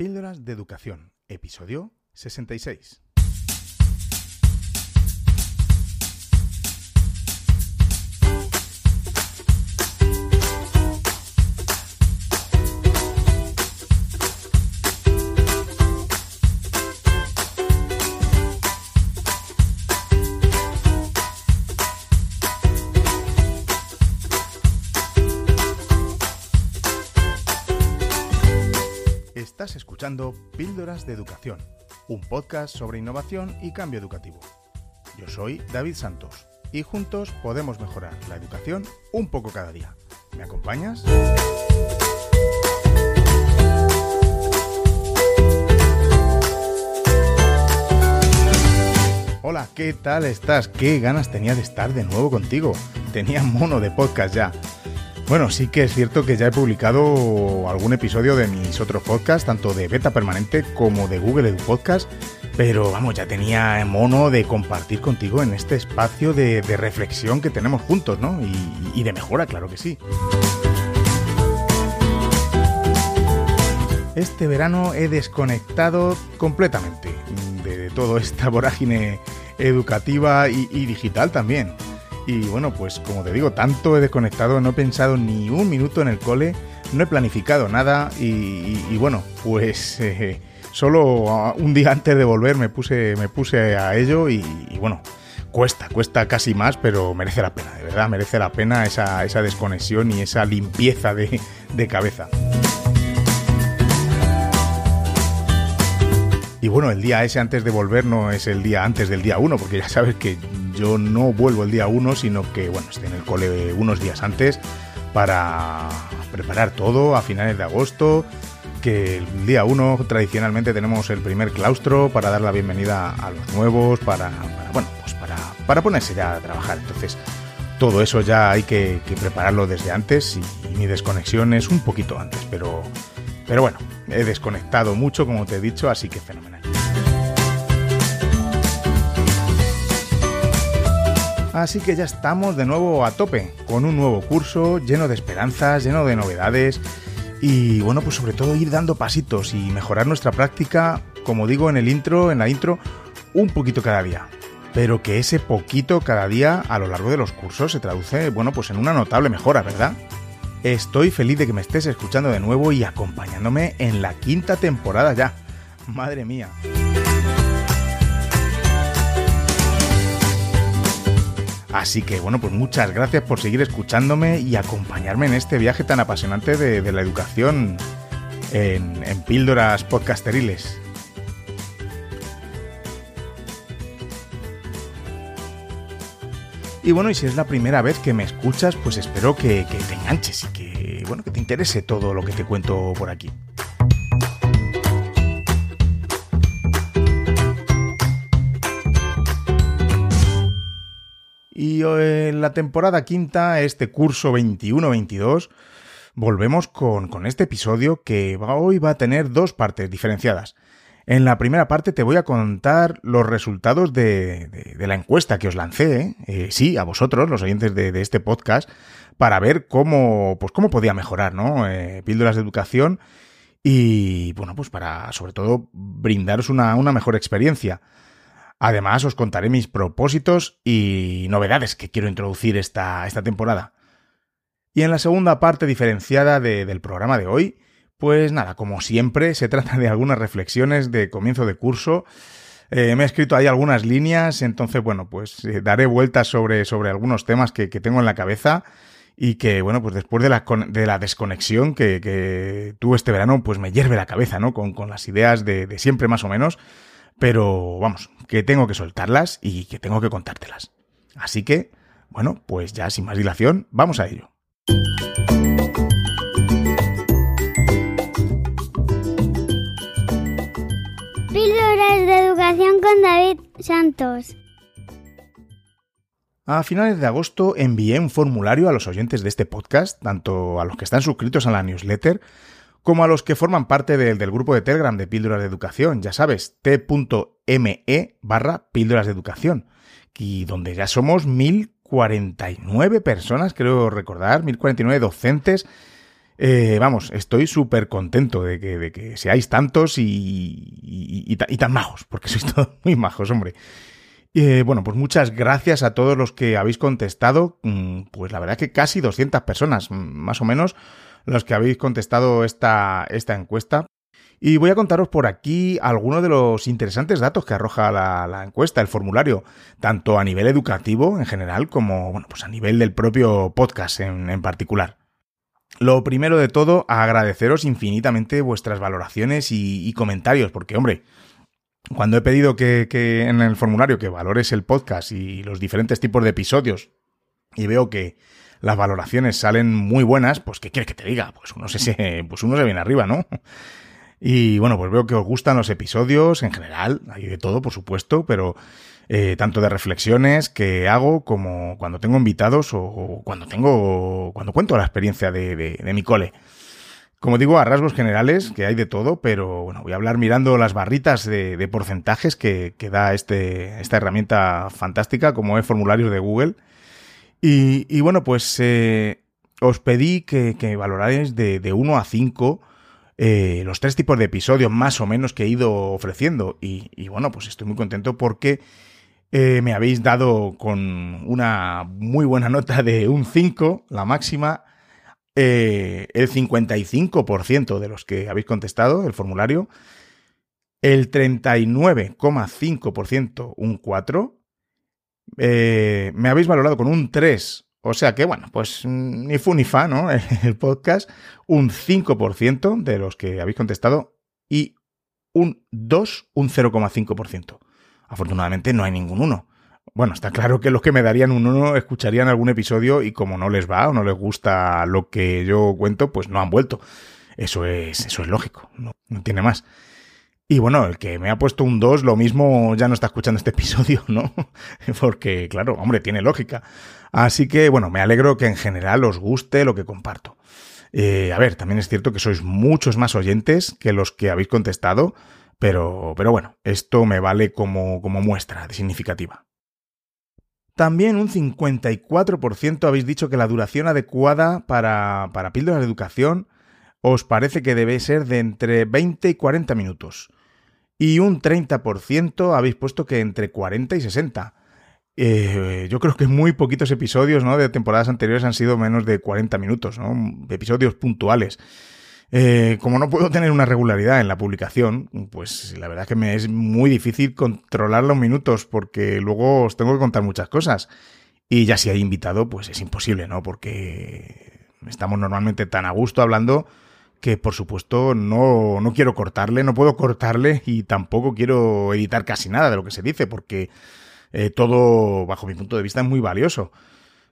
Píldoras de Educación, episodio 66. Píldoras de Educación, un podcast sobre innovación y cambio educativo. Yo soy David Santos y juntos podemos mejorar la educación un poco cada día. ¿Me acompañas? Hola, ¿qué tal estás? ¿Qué ganas tenía de estar de nuevo contigo? Tenía mono de podcast ya. Bueno, sí que es cierto que ya he publicado algún episodio de mis otros podcasts, tanto de Beta Permanente como de Google Edu Podcast, pero vamos, ya tenía mono de compartir contigo en este espacio de, reflexión que tenemos juntos, ¿no? Y, de mejora, claro que sí. Este verano he desconectado completamente de toda esta vorágine educativa y digital también. Y bueno, pues como te digo, tanto he desconectado, no he pensado ni un minuto en el cole, no he planificado nada y, bueno, pues eh, solo un día antes de volver me puse, me puse a ello y, y bueno, cuesta, cuesta casi más, pero merece la pena, de verdad, merece la pena esa, esa desconexión y esa limpieza de, de cabeza. Y bueno, el día ese antes de volver no es el día antes del día 1, porque ya sabes que yo no vuelvo el día 1, sino que, bueno, estoy en el cole unos días antes para preparar todo a finales de agosto, que el día 1 tradicionalmente tenemos el primer claustro para dar la bienvenida a los nuevos, para, bueno, pues para, para ponerse ya a trabajar. Entonces, todo eso ya hay que, que prepararlo desde antes y, mi desconexión es un poquito antes, pero, pero bueno, he desconectado mucho, como te he dicho, así que fenomenal. Así que ya estamos de nuevo a tope, con un nuevo curso lleno de esperanzas, lleno de novedades y bueno, pues sobre todo ir dando pasitos y mejorar nuestra práctica, como digo en el intro, en la intro, un poquito cada día. Pero que ese poquito cada día a lo largo de los cursos se traduce, bueno, pues en una notable mejora, ¿verdad? Estoy feliz de que me estés escuchando de nuevo y acompañándome en la quinta temporada ya. Madre mía. Así que bueno, pues muchas gracias por seguir escuchándome y acompañarme en este viaje tan apasionante de, la educación en, en píldoras podcasteriles. Y bueno, y si es la primera vez que me escuchas, pues espero que, que te enganches y que, bueno, que te interese todo lo que te cuento por aquí. Y eh, en la temporada quinta, este curso 21-22, volvemos con, con este episodio que hoy va a tener dos partes diferenciadas. En la primera parte te voy a contar los resultados de, de- de la encuesta que os lancé, ¿eh? Eh, sí, a vosotros, los oyentes de, de este podcast, para ver cómo, pues cómo podía mejorar, ¿no? Eh, píldoras de educación y, bueno, pues para, sobre todo, brindaros una, una mejor experiencia. Además, os contaré mis propósitos y novedades que quiero introducir esta, esta temporada. Y en la segunda parte diferenciada de- del programa de hoy, pues nada, como siempre, se trata de algunas reflexiones de comienzo de curso. Eh, me he escrito ahí algunas líneas, entonces, bueno, pues eh, daré vueltas sobre, sobre algunos temas que, tengo en la cabeza y que, bueno, pues después de la, de la desconexión que, que tuve este verano, pues me hierve la cabeza, ¿no? Con, con las ideas de, de siempre más o menos, pero vamos, que tengo que soltarlas y que tengo que contártelas. Así que, bueno, pues ya sin más dilación, vamos a ello. Píldoras de educación con David Santos. A finales de agosto envié un formulario a los oyentes de este podcast, tanto a los que están suscritos a la newsletter como a los que forman parte del, del grupo de Telegram de Píldoras de Educación, ya sabes, t.me barra Píldoras de Educación, y donde ya somos 1049 personas, creo recordar, 1049 docentes Eh, vamos, estoy súper contento de que, de que, seáis tantos y, y, tan majos, porque sois todos muy majos, hombre. Eh, bueno, pues muchas gracias a todos los que habéis contestado. Mm, pues la verdad que casi 200 personas, más o menos, los que habéis contestado esta, esta encuesta. Y voy a contaros por aquí algunos de los interesantes datos que arroja la, encuesta, el formulario, tanto a nivel educativo en general como bueno, pues a nivel del propio podcast en, particular. Lo primero de todo, agradeceros infinitamente vuestras valoraciones y, comentarios, porque hombre, cuando he pedido que, que, en el formulario que valores el podcast y los diferentes tipos de episodios, y veo que las valoraciones salen muy buenas, pues ¿qué quieres que te diga? Pues uno se, pues uno se viene arriba, ¿no? Y bueno, pues veo que os gustan los episodios en general, hay de todo, por supuesto, pero eh, tanto de reflexiones que hago como cuando tengo invitados o, cuando tengo, cuando cuento la experiencia de, de, mi cole. Como digo, a rasgos generales, que hay de todo, pero bueno, voy a hablar mirando las barritas de, porcentajes que, que, da este, esta herramienta fantástica como es formularios de Google. Y, bueno, pues eh, os pedí que, que valoráis de, de 1 a 5 eh, los tres tipos de episodios más o menos que he ido ofreciendo. Y, bueno, pues estoy muy contento porque eh, me habéis dado con una muy buena nota de un 5, la máxima, eh, el 55% de los que habéis contestado el formulario, el 39,5% un 4, me habéis valorado con un 3 o sea que, bueno, pues mm, ni fu ni fa, ¿no? El podcast, un 5% de los que habéis contestado y un 2, un 0,5%. Afortunadamente no hay ningún 1. Bueno, está claro que los que me darían un 1 escucharían algún episodio y como no les va o no les gusta lo que yo cuento, pues no han vuelto. Eso es, eso es lógico, no, no tiene más. Y bueno, el que me ha puesto un 2, lo mismo ya no está escuchando este episodio, ¿no? Porque, claro, hombre, tiene lógica. Así que, bueno, me alegro que en general os guste lo que comparto. Eh, a ver, también es cierto que sois muchos más oyentes que los que habéis contestado, pero, pero bueno, esto me vale como, como muestra de significativa. También un 54% habéis dicho que la duración adecuada para, para píldoras de educación os parece que debe ser de entre 20 y 40 minutos y un 30% habéis puesto que entre 40 y 60. Eh, yo creo que muy poquitos episodios ¿no? de temporadas anteriores han sido menos de 40 minutos, episodios puntuales. Eh, como no puedo tener una regularidad en la publicación, pues la verdad que me es muy difícil controlar los minutos porque luego os tengo que contar muchas cosas. Y ya si hay invitado, pues es imposible, ¿no? Porque estamos normalmente tan a gusto hablando que por supuesto no, no quiero cortarle, no puedo cortarle y tampoco quiero editar casi nada de lo que se dice, porque eh, todo, bajo mi punto de vista, es muy valioso.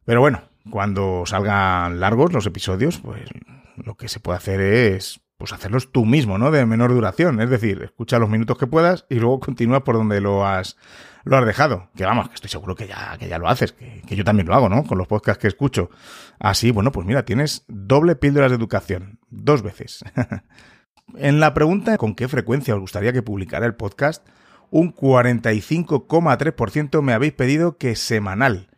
Pero bueno, cuando salgan largos los episodios, pues lo que se puede hacer es pues hacerlos tú mismo, ¿no? De menor duración. Es decir, escucha los minutos que puedas y luego continúa por donde lo has, lo has dejado. Que vamos, que estoy seguro que ya, que ya lo haces, que, yo también lo hago, ¿no? Con los podcasts que escucho. Así, bueno, pues mira, tienes doble píldoras de educación. Dos veces. en la pregunta con qué frecuencia os gustaría que publicara el podcast, un 45,3% me habéis pedido que semanal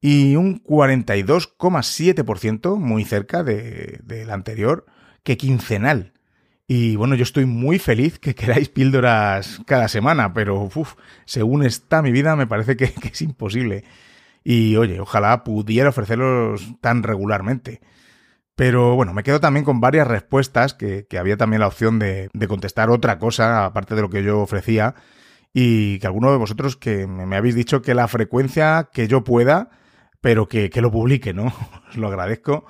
y un 42,7%, muy cerca del de, anterior, que quincenal. Y bueno, yo estoy muy feliz que queráis píldoras cada semana, pero uf, según está mi vida me parece que, es imposible. Y oye, ojalá pudiera ofrecerlos tan regularmente. Pero bueno, me quedo también con varias respuestas, que, había también la opción de, contestar otra cosa, aparte de lo que yo ofrecía, y que alguno de vosotros que me, habéis dicho que la frecuencia que yo pueda, pero que, que lo publique, ¿no? Os lo agradezco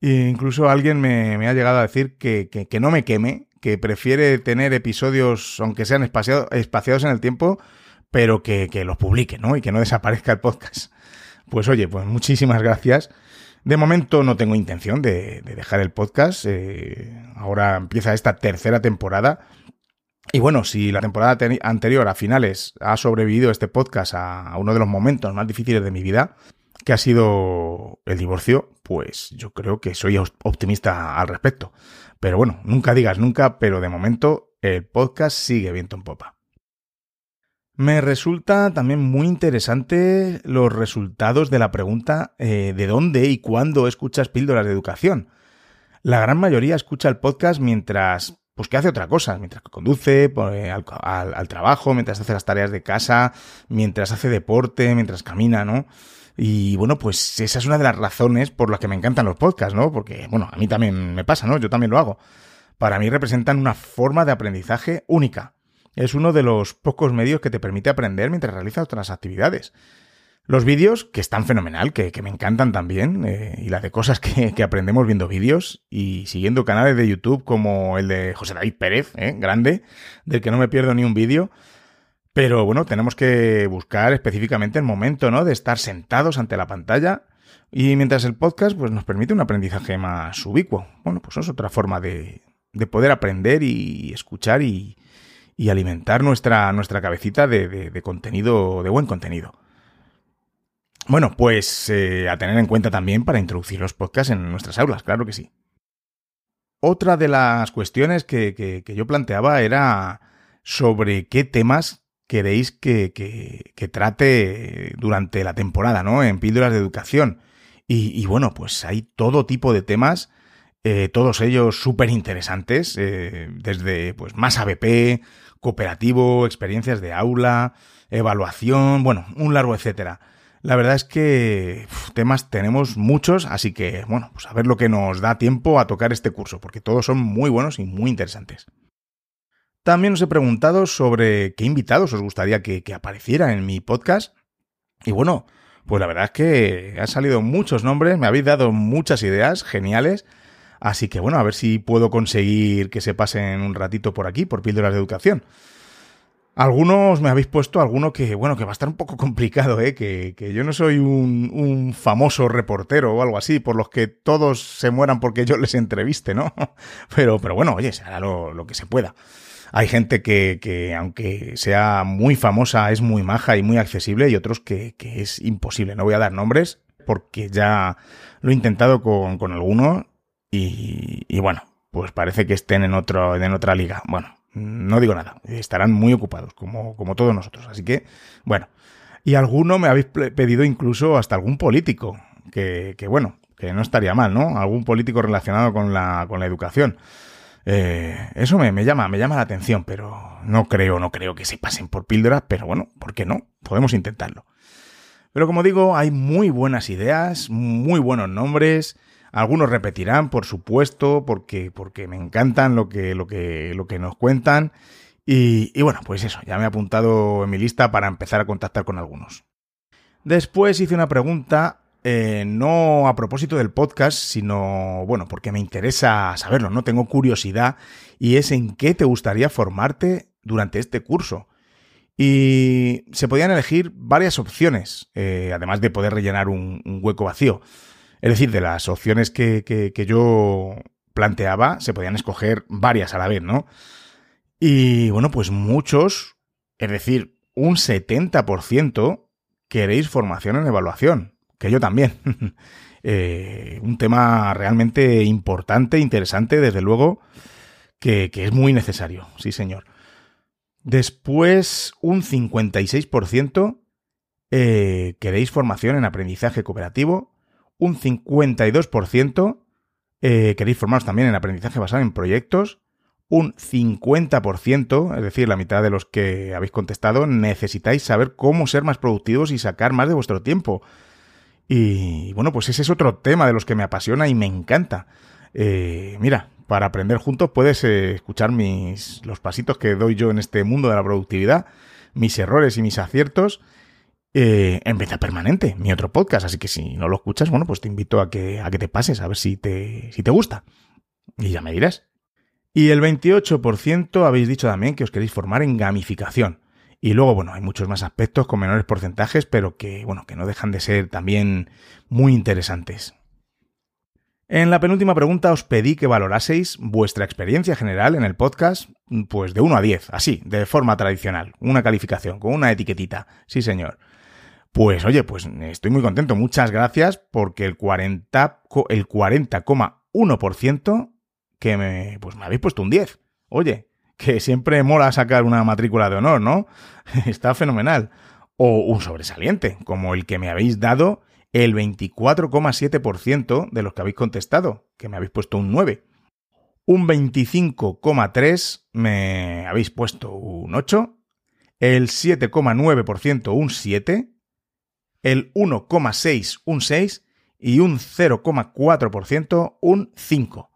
incluso alguien me, ha llegado a decir que, no me queme, que prefiere tener episodios, aunque sean espaciados en el tiempo, pero que, los publique, ¿no? Y que no desaparezca el podcast. Pues oye, pues muchísimas gracias. De momento no tengo intención de, dejar el podcast. Eh, ahora empieza esta tercera temporada. Y bueno, si la temporada anterior, a finales, ha sobrevivido este podcast a uno de los momentos más difíciles de mi vida, que ha sido el divorcio, pues yo creo que soy optimista al respecto. Pero bueno, nunca digas nunca, pero de momento el podcast sigue viento en popa. Me resulta también muy interesante los resultados de la pregunta eh, de dónde y cuándo escuchas píldoras de educación. La gran mayoría escucha el podcast mientras, pues que hace otra cosa, mientras conduce pues, al, al, trabajo, mientras hace las tareas de casa, mientras hace deporte, mientras camina, ¿no? Y bueno, pues esa es una de las razones por las que me encantan los podcasts, ¿no? Porque, bueno, a mí también me pasa, ¿no? Yo también lo hago. Para mí representan una forma de aprendizaje única. Es uno de los pocos medios que te permite aprender mientras realizas otras actividades. Los vídeos, que están fenomenal, que, me encantan también, eh, y la de cosas que, aprendemos viendo vídeos y siguiendo canales de YouTube como el de José David Pérez, eh, grande, del que no me pierdo ni un vídeo. Pero bueno, tenemos que buscar específicamente el momento, ¿no? De estar sentados ante la pantalla. Y mientras el podcast, pues nos permite un aprendizaje más ubicuo. Bueno, pues es otra forma de, de poder aprender y escuchar y, alimentar nuestra, nuestra cabecita de, de contenido, de buen contenido. Bueno, pues eh, a tener en cuenta también para introducir los podcasts en nuestras aulas, claro que sí. Otra de las cuestiones que, yo planteaba era sobre qué temas queréis que, que, trate durante la temporada, ¿no? En píldoras de educación. Y, bueno, pues hay todo tipo de temas, eh, todos ellos súper interesantes, eh, desde pues más ABP, cooperativo, experiencias de aula, evaluación, bueno, un largo etcétera. La verdad es que temas tenemos muchos, así que bueno, pues a ver lo que nos da tiempo a tocar este curso, porque todos son muy buenos y muy interesantes. También os he preguntado sobre qué invitados os gustaría que, aparecieran en mi podcast. Y bueno, pues la verdad es que han salido muchos nombres, me habéis dado muchas ideas geniales. Así que bueno, a ver si puedo conseguir que se pasen un ratito por aquí, por Píldoras de Educación. Algunos me habéis puesto alguno que, bueno, que va a estar un poco complicado, ¿eh? Que, que yo no soy un, famoso reportero o algo así, por los que todos se mueran porque yo les entreviste, ¿no? Pero, pero bueno, oye, se hará lo que se pueda. Hay gente que, que, aunque sea muy famosa, es muy maja y muy accesible, y otros que, que es imposible. No voy a dar nombres, porque ya lo he intentado con, con algunos, y, y bueno, pues parece que estén en otro, en otra liga. Bueno, no digo nada, estarán muy ocupados, como, como todos nosotros. Así que, bueno. Y alguno me habéis pedido incluso hasta algún político, que, que bueno, que no estaría mal, ¿no? Algún político relacionado con la, con la educación. Eh, eso me, llama, me llama la atención, pero no creo, no creo que se pasen por píldoras, pero bueno, ¿por qué no? Podemos intentarlo. Pero como digo, hay muy buenas ideas, muy buenos nombres, algunos repetirán, por supuesto, porque, porque me encantan lo que, lo que, lo que nos cuentan. Y, bueno, pues eso, ya me he apuntado en mi lista para empezar a contactar con algunos. Después hice una pregunta, eh, no a propósito del podcast, sino, bueno, porque me interesa saberlo, ¿no? Tengo curiosidad y es en qué te gustaría formarte durante este curso. Y se podían elegir varias opciones, eh, además de poder rellenar un hueco vacío. Es decir, de las opciones que, que, yo planteaba, se podían escoger varias a la vez, ¿no? Y bueno, pues muchos, es decir, un 70% queréis formación en evaluación, que yo también. eh, un tema realmente importante, interesante, desde luego, que, es muy necesario, sí señor. Después, un 56% eh, queréis formación en aprendizaje cooperativo, un 52% eh, queréis formaros también en aprendizaje basado en proyectos, un 50%, es decir, la mitad de los que habéis contestado, necesitáis saber cómo ser más productivos y sacar más de vuestro tiempo. Y bueno, pues ese es otro tema de los que me apasiona y me encanta. Eh, mira, para aprender juntos puedes eh, escuchar mis, los pasitos que doy yo en este mundo de la productividad, mis errores y mis aciertos eh, en beta permanente, mi otro podcast. Así que si no lo escuchas, bueno, pues te invito a que, a que te pases, a ver si te, si te gusta. Y ya me dirás. Y el 28% habéis dicho también que os queréis formar en gamificación. Y luego, bueno, hay muchos más aspectos con menores porcentajes, pero que, bueno, que no dejan de ser también muy interesantes. En la penúltima pregunta os pedí que valoraseis vuestra experiencia general en el podcast, pues de 1 a 10, así, de forma tradicional, una calificación, con una etiquetita. Sí, señor. Pues oye, pues estoy muy contento. Muchas gracias porque el 40, el 40,1% que me, pues me habéis puesto un 10. Oye, que siempre mola sacar una matrícula de honor, ¿no? Está fenomenal. O un sobresaliente, como el que me habéis dado el 24,7% de los que habéis contestado, que me habéis puesto un 9. Un 25,3% me habéis puesto un 8. El 7,9% un 7. El 1,6% un 6. Y un 0,4% un 5.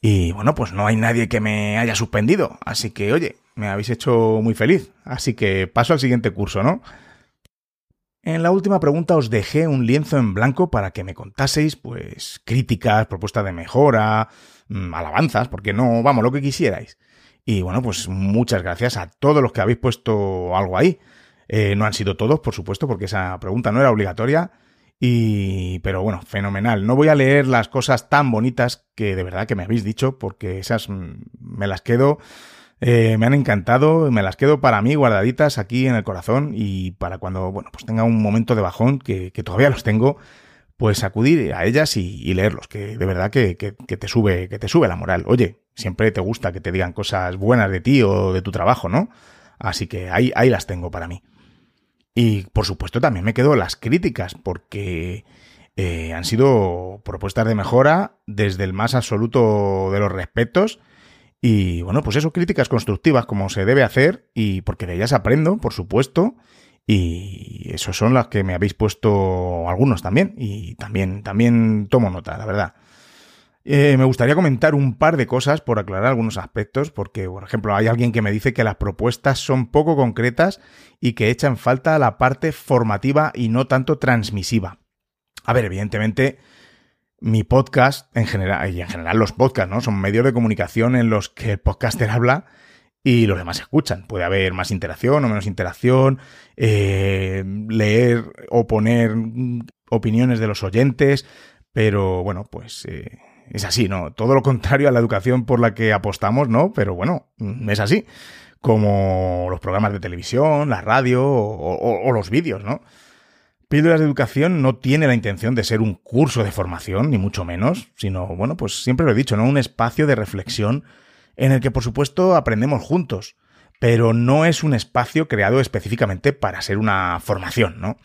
Y bueno, pues no hay nadie que me haya suspendido. Así que, oye, me habéis hecho muy feliz. Así que paso al siguiente curso, ¿no? En la última pregunta os dejé un lienzo en blanco para que me contaseis, pues, críticas, propuestas de mejora, mm, alabanzas, porque no, vamos, lo que quisierais. Y bueno, pues muchas gracias a todos los que habéis puesto algo ahí. Eh, no han sido todos, por supuesto, porque esa pregunta no era obligatoria. Y, pero bueno, fenomenal. No voy a leer las cosas tan bonitas que de verdad que me habéis dicho, porque esas mm, me las quedo eh, me han encantado, me las quedo para mí guardaditas aquí en el corazón y para cuando, bueno, pues tenga un momento de bajón, que, todavía los tengo, pues acudir a ellas y, leerlos, que de verdad que, que, te sube, que te sube la moral. Oye, siempre te gusta que te digan cosas buenas de ti o de tu trabajo, ¿no? Así que ahí, ahí las tengo para mí. Y por supuesto también me quedo las críticas, porque eh, han sido propuestas de mejora desde el más absoluto de los respetos y bueno, pues eso, críticas constructivas como se debe hacer y porque de ellas aprendo, por supuesto. Y eso son las que me habéis puesto algunos también. Y también, también tomo nota, la verdad. Eh, me gustaría comentar un par de cosas por aclarar algunos aspectos, porque, por ejemplo, hay alguien que me dice que las propuestas son poco concretas y que echan falta la parte formativa y no tanto transmisiva. A ver, evidentemente, mi podcast en general, y en general los podcasts, ¿no? Son medios de comunicación en los que el podcaster habla y los demás escuchan. Puede haber más interacción o menos interacción, eh, leer o poner opiniones de los oyentes, pero bueno, pues eh, es así, ¿no? Todo lo contrario a la educación por la que apostamos, ¿no? Pero bueno, es así. Como los programas de televisión, la radio o, o los vídeos, ¿no? Píldoras de Educación no tiene la intención de ser un curso de formación, ni mucho menos, sino, bueno, pues siempre lo he dicho, ¿no? Un espacio de reflexión en el que, por supuesto, aprendemos juntos, pero no es un espacio creado específicamente para ser una formación, ¿no?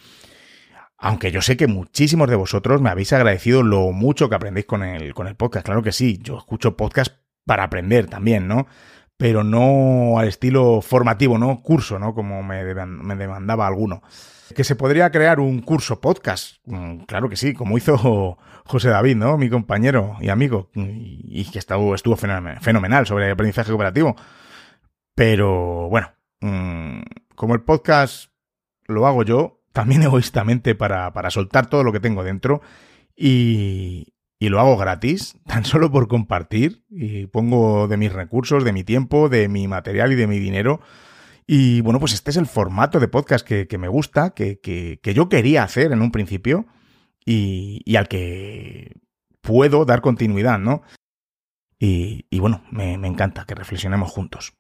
Aunque yo sé que muchísimos de vosotros me habéis agradecido lo mucho que aprendéis con el, con el podcast. Claro que sí, yo escucho podcast para aprender también, ¿no? Pero no al estilo formativo, ¿no? Curso, ¿no? Como me, me demandaba alguno. Que se podría crear un curso podcast. Mm, claro que sí, como hizo José David, ¿no? Mi compañero y amigo. Y que estuvo, estuvo fenomenal sobre aprendizaje cooperativo. Pero bueno, mm, como el podcast lo hago yo, también egoístamente para, para soltar todo lo que tengo dentro. Y, y lo hago gratis, tan solo por compartir. Y pongo de mis recursos, de mi tiempo, de mi material y de mi dinero y bueno, pues este es el formato de podcast que, me gusta, que, que, yo quería hacer en un principio y, y al que puedo dar continuidad, ¿no? Y, y bueno, me, me, encanta que reflexionemos juntos.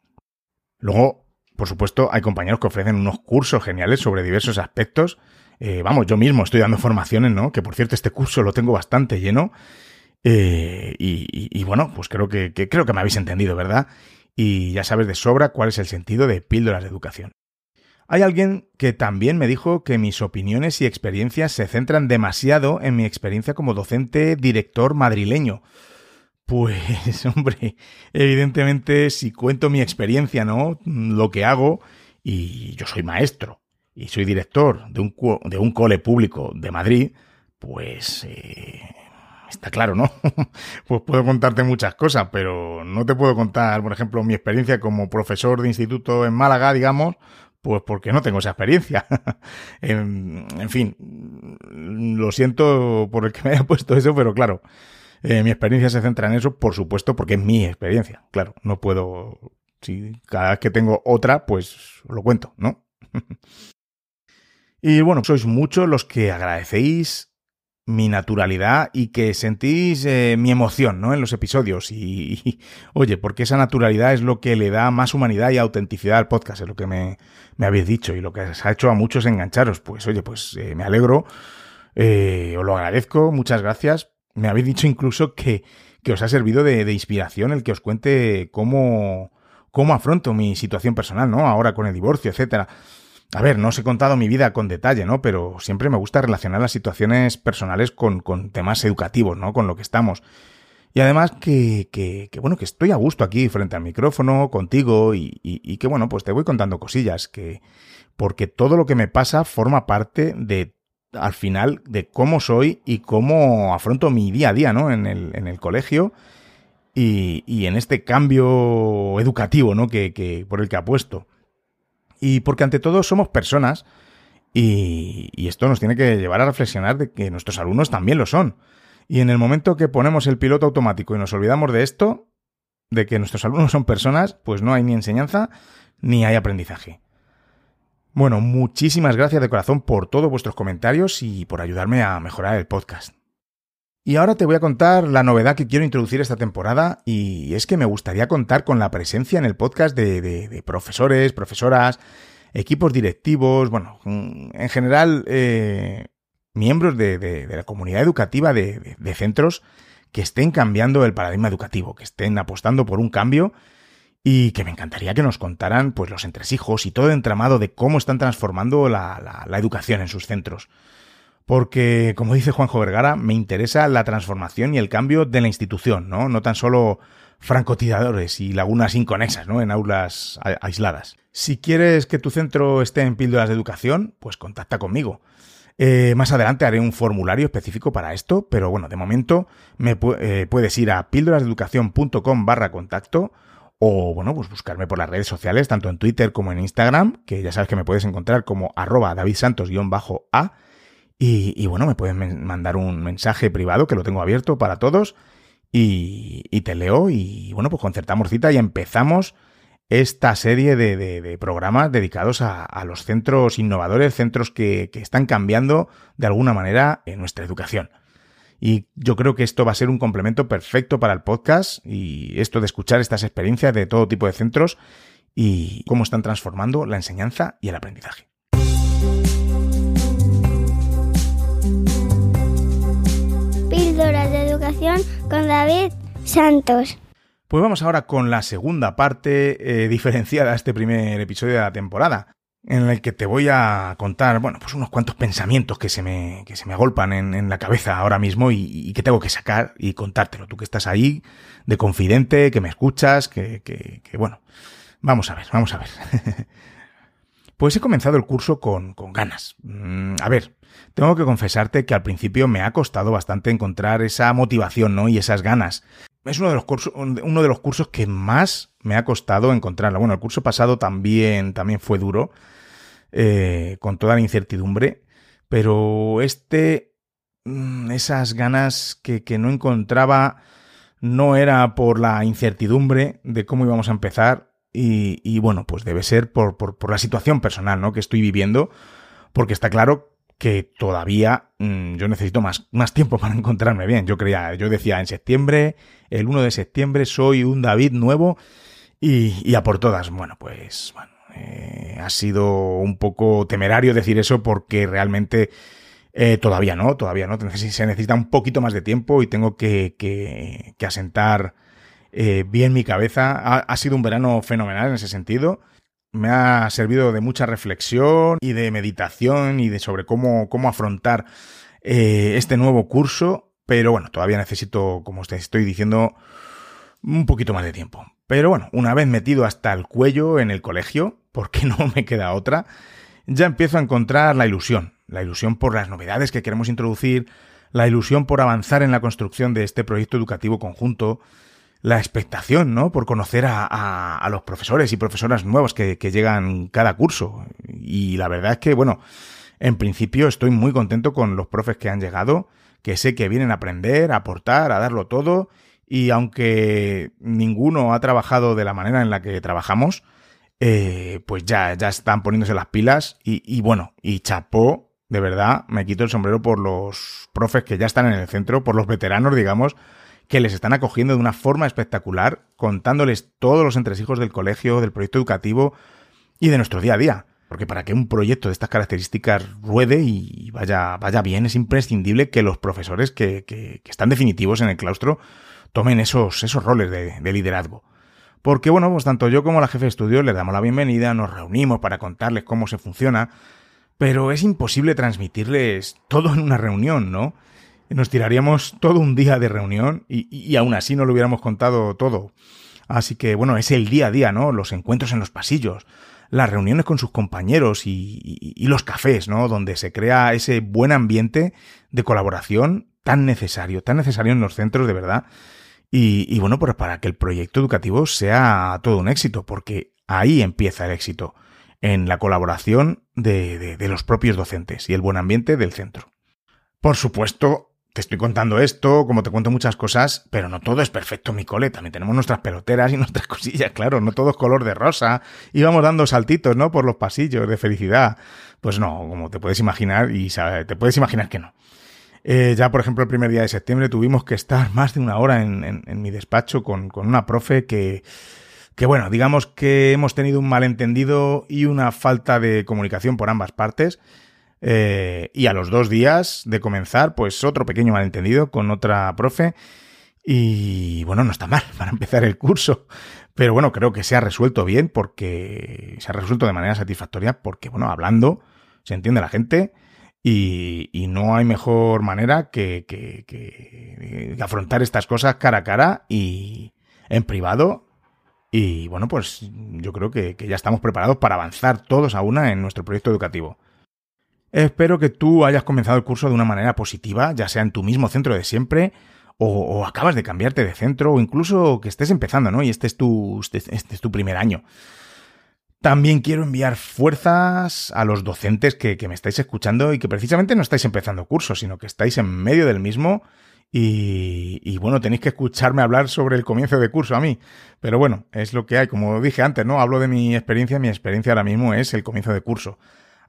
Luego, por supuesto, hay compañeros que ofrecen unos cursos geniales sobre diversos aspectos. Eh, vamos, yo mismo estoy dando formaciones, ¿no? Que por cierto, este curso lo tengo bastante lleno. Eh, y, bueno, pues creo que, que, creo que me habéis entendido, ¿verdad? y ya sabes de sobra cuál es el sentido de píldoras de educación. Hay alguien que también me dijo que mis opiniones y experiencias se centran demasiado en mi experiencia como docente director madrileño. Pues, hombre, evidentemente si cuento mi experiencia, ¿no? Lo que hago, y yo soy maestro, y soy director de un, de un cole público de Madrid, pues eh, está claro, ¿no? pues puedo contarte muchas cosas, pero no te puedo contar, por ejemplo, mi experiencia como profesor de instituto en Málaga, digamos, pues porque no tengo esa experiencia. en, fin, lo siento por el que me haya puesto eso, pero claro, eh, mi experiencia se centra en eso, por supuesto, porque es mi experiencia. Claro, no puedo, si cada vez que tengo otra, pues lo cuento, ¿no? y bueno, sois muchos los que agradecéis mi naturalidad y que sentís eh, mi emoción, ¿no? En los episodios. Y, oye, porque esa naturalidad es lo que le da más humanidad y autenticidad al podcast, es lo que me, me habéis dicho y lo que os ha hecho a muchos engancharos. Pues oye, pues eh, me alegro, os lo agradezco, muchas gracias. Me habéis dicho incluso que, que os ha servido de, inspiración el que os cuente cómo, cómo afronto mi situación personal, ¿no? Ahora con el divorcio, etcétera. A ver, no os he contado mi vida con detalle, ¿no? Pero siempre me gusta relacionar las situaciones personales con, con temas educativos, ¿no? Con lo que estamos. Y además que, que, bueno, que estoy a gusto aquí frente al micrófono, contigo, y, y, que bueno, pues te voy contando cosillas, que, porque todo lo que me pasa forma parte de, al final, de cómo soy y cómo afronto mi día a día, ¿no? En el, en el colegio y, y en este cambio educativo, ¿no? Que, que, por el que apuesto. Y porque ante todo somos personas y, y esto nos tiene que llevar a reflexionar de que nuestros alumnos también lo son. Y en el momento que ponemos el piloto automático y nos olvidamos de esto, de que nuestros alumnos son personas, pues no hay ni enseñanza ni hay aprendizaje. Bueno, muchísimas gracias de corazón por todos vuestros comentarios y por ayudarme a mejorar el podcast. Y ahora te voy a contar la novedad que quiero introducir esta temporada y es que me gustaría contar con la presencia en el podcast de, profesores, profesoras, equipos directivos, bueno, en general eh, miembros de, la comunidad educativa de centros que estén cambiando el paradigma educativo, que estén apostando por un cambio y que me encantaría que nos contaran pues los entresijos y todo el entramado de cómo están transformando la, educación en sus centros. Porque, como dice Juanjo Vergara, me interesa la transformación y el cambio de la institución, ¿no? No tan solo francotiradores y lagunas inconexas, ¿no? En aulas aisladas. Si quieres que tu centro esté en píldoras de educación, pues contacta conmigo. Eh, más adelante haré un formulario específico para esto, pero bueno, de momento me eh, puedes ir a píldorasdeeducación.com barra contacto o bueno, pues buscarme por las redes sociales, tanto en Twitter como en Instagram, que ya sabes que me puedes encontrar como arroba davidsantos-a y, bueno, me pueden mandar un mensaje privado que lo tengo abierto para todos y, y, te leo y bueno, pues concertamos cita y empezamos esta serie de, de, de programas dedicados a, a, los centros innovadores, centros que, que están cambiando de alguna manera en nuestra educación. Y yo creo que esto va a ser un complemento perfecto para el podcast y esto de escuchar estas experiencias de todo tipo de centros y cómo están transformando la enseñanza y el aprendizaje. Píldoras de Educación con David Santos. Pues vamos ahora con la segunda parte eh, diferenciada a este primer episodio de la temporada, en el que te voy a contar, bueno, pues unos cuantos pensamientos que se me, que se me agolpan en, en la cabeza ahora mismo y, y, que tengo que sacar y contártelo. Tú que estás ahí, de confidente, que me escuchas, que, que, que bueno, vamos a ver, vamos a ver. pues he comenzado el curso con, con ganas. Mm, a ver, tengo que confesarte que al principio me ha costado bastante encontrar esa motivación, ¿no? Y esas ganas. Es uno de los cursos, uno de los cursos que más me ha costado encontrarla. Bueno, el curso pasado también, también fue duro, eh, con toda la incertidumbre, pero este, mm, esas ganas que, que no encontraba no era por la incertidumbre de cómo íbamos a empezar y, bueno, pues debe ser por, por, por la situación personal, ¿no? Que estoy viviendo, porque está claro que todavía mmm, yo necesito más, más tiempo para encontrarme bien. Yo creía, yo decía en septiembre, el 1 de septiembre soy un David nuevo y, y a por todas. Bueno, pues bueno, eh, ha sido un poco temerario decir eso porque realmente eh, todavía no, todavía no. Se necesita un poquito más de tiempo y tengo que, asentar eh, bien mi cabeza. Ha, sido un verano fenomenal en ese sentido me ha servido de mucha reflexión y de meditación y de sobre cómo, cómo afrontar este nuevo curso, pero bueno, todavía necesito, como os estoy diciendo, un poquito más de tiempo. Pero bueno, una vez metido hasta el cuello en el colegio, porque no me queda otra, ya empiezo a encontrar la ilusión, la ilusión por las novedades que queremos introducir, la ilusión por avanzar en la construcción de este proyecto educativo conjunto, la expectación, ¿no? Por conocer a, a, los profesores y profesoras nuevos que, que, llegan cada curso. Y la verdad es que, bueno, en principio estoy muy contento con los profes que han llegado, que sé que vienen a aprender, a aportar, a darlo todo. Y aunque ninguno ha trabajado de la manera en la que trabajamos, eh, pues ya, ya están poniéndose las pilas. Y, y bueno, y chapó, de verdad, me quito el sombrero por los profes que ya están en el centro, por los veteranos, digamos, que les están acogiendo de una forma espectacular, contándoles todos los entresijos del colegio, del proyecto educativo y de nuestro día a día. Porque para que un proyecto de estas características ruede y vaya, vaya bien, es imprescindible que los profesores que, que, que están definitivos en el claustro tomen esos, esos roles de, de liderazgo. Porque, bueno, pues tanto yo como la jefe de estudio les damos la bienvenida, nos reunimos para contarles cómo se funciona, pero es imposible transmitirles todo en una reunión, ¿no? Nos tiraríamos todo un día de reunión y, y aún así no lo hubiéramos contado todo. Así que, bueno, es el día a día, ¿no? Los encuentros en los pasillos, las reuniones con sus compañeros y, y, los cafés, ¿no? Donde se crea ese buen ambiente de colaboración tan necesario, tan necesario en los centros de verdad. Y, y bueno, pues para que el proyecto educativo sea todo un éxito, porque ahí empieza el éxito, en la colaboración de, los propios docentes y el buen ambiente del centro. Por supuesto, te estoy contando esto, como te cuento muchas cosas, pero no todo es perfecto, mi cole. También tenemos nuestras peloteras y nuestras cosillas, claro, no todo es color de rosa. Y vamos dando saltitos, ¿no? Por los pasillos de felicidad. Pues no, como te puedes imaginar, y te puedes imaginar que no. Eh, ya, por ejemplo, el primer día de septiembre tuvimos que estar más de una hora en, mi despacho con, una profe que, que, bueno, digamos que hemos tenido un malentendido y una falta de comunicación por ambas partes. Eh, y a los dos días de comenzar, pues otro pequeño malentendido con otra profe. Y bueno, no está mal para empezar el curso. Pero bueno, creo que se ha resuelto bien porque se ha resuelto de manera satisfactoria porque, bueno, hablando se entiende la gente y, no hay mejor manera que, que, que, afrontar estas cosas cara a cara y en privado. Y bueno, pues yo creo que, que ya estamos preparados para avanzar todos a una en nuestro proyecto educativo. Espero que tú hayas comenzado el curso de una manera positiva, ya sea en tu mismo centro de siempre, o, o, acabas de cambiarte de centro, o incluso que estés empezando, ¿no? Y este es tu, este, este es tu primer año. También quiero enviar fuerzas a los docentes que, que, me estáis escuchando y que precisamente no estáis empezando curso, sino que estáis en medio del mismo y, y, bueno, tenéis que escucharme hablar sobre el comienzo de curso a mí. Pero bueno, es lo que hay. Como dije antes, ¿no? Hablo de mi experiencia. Mi experiencia ahora mismo es el comienzo de curso.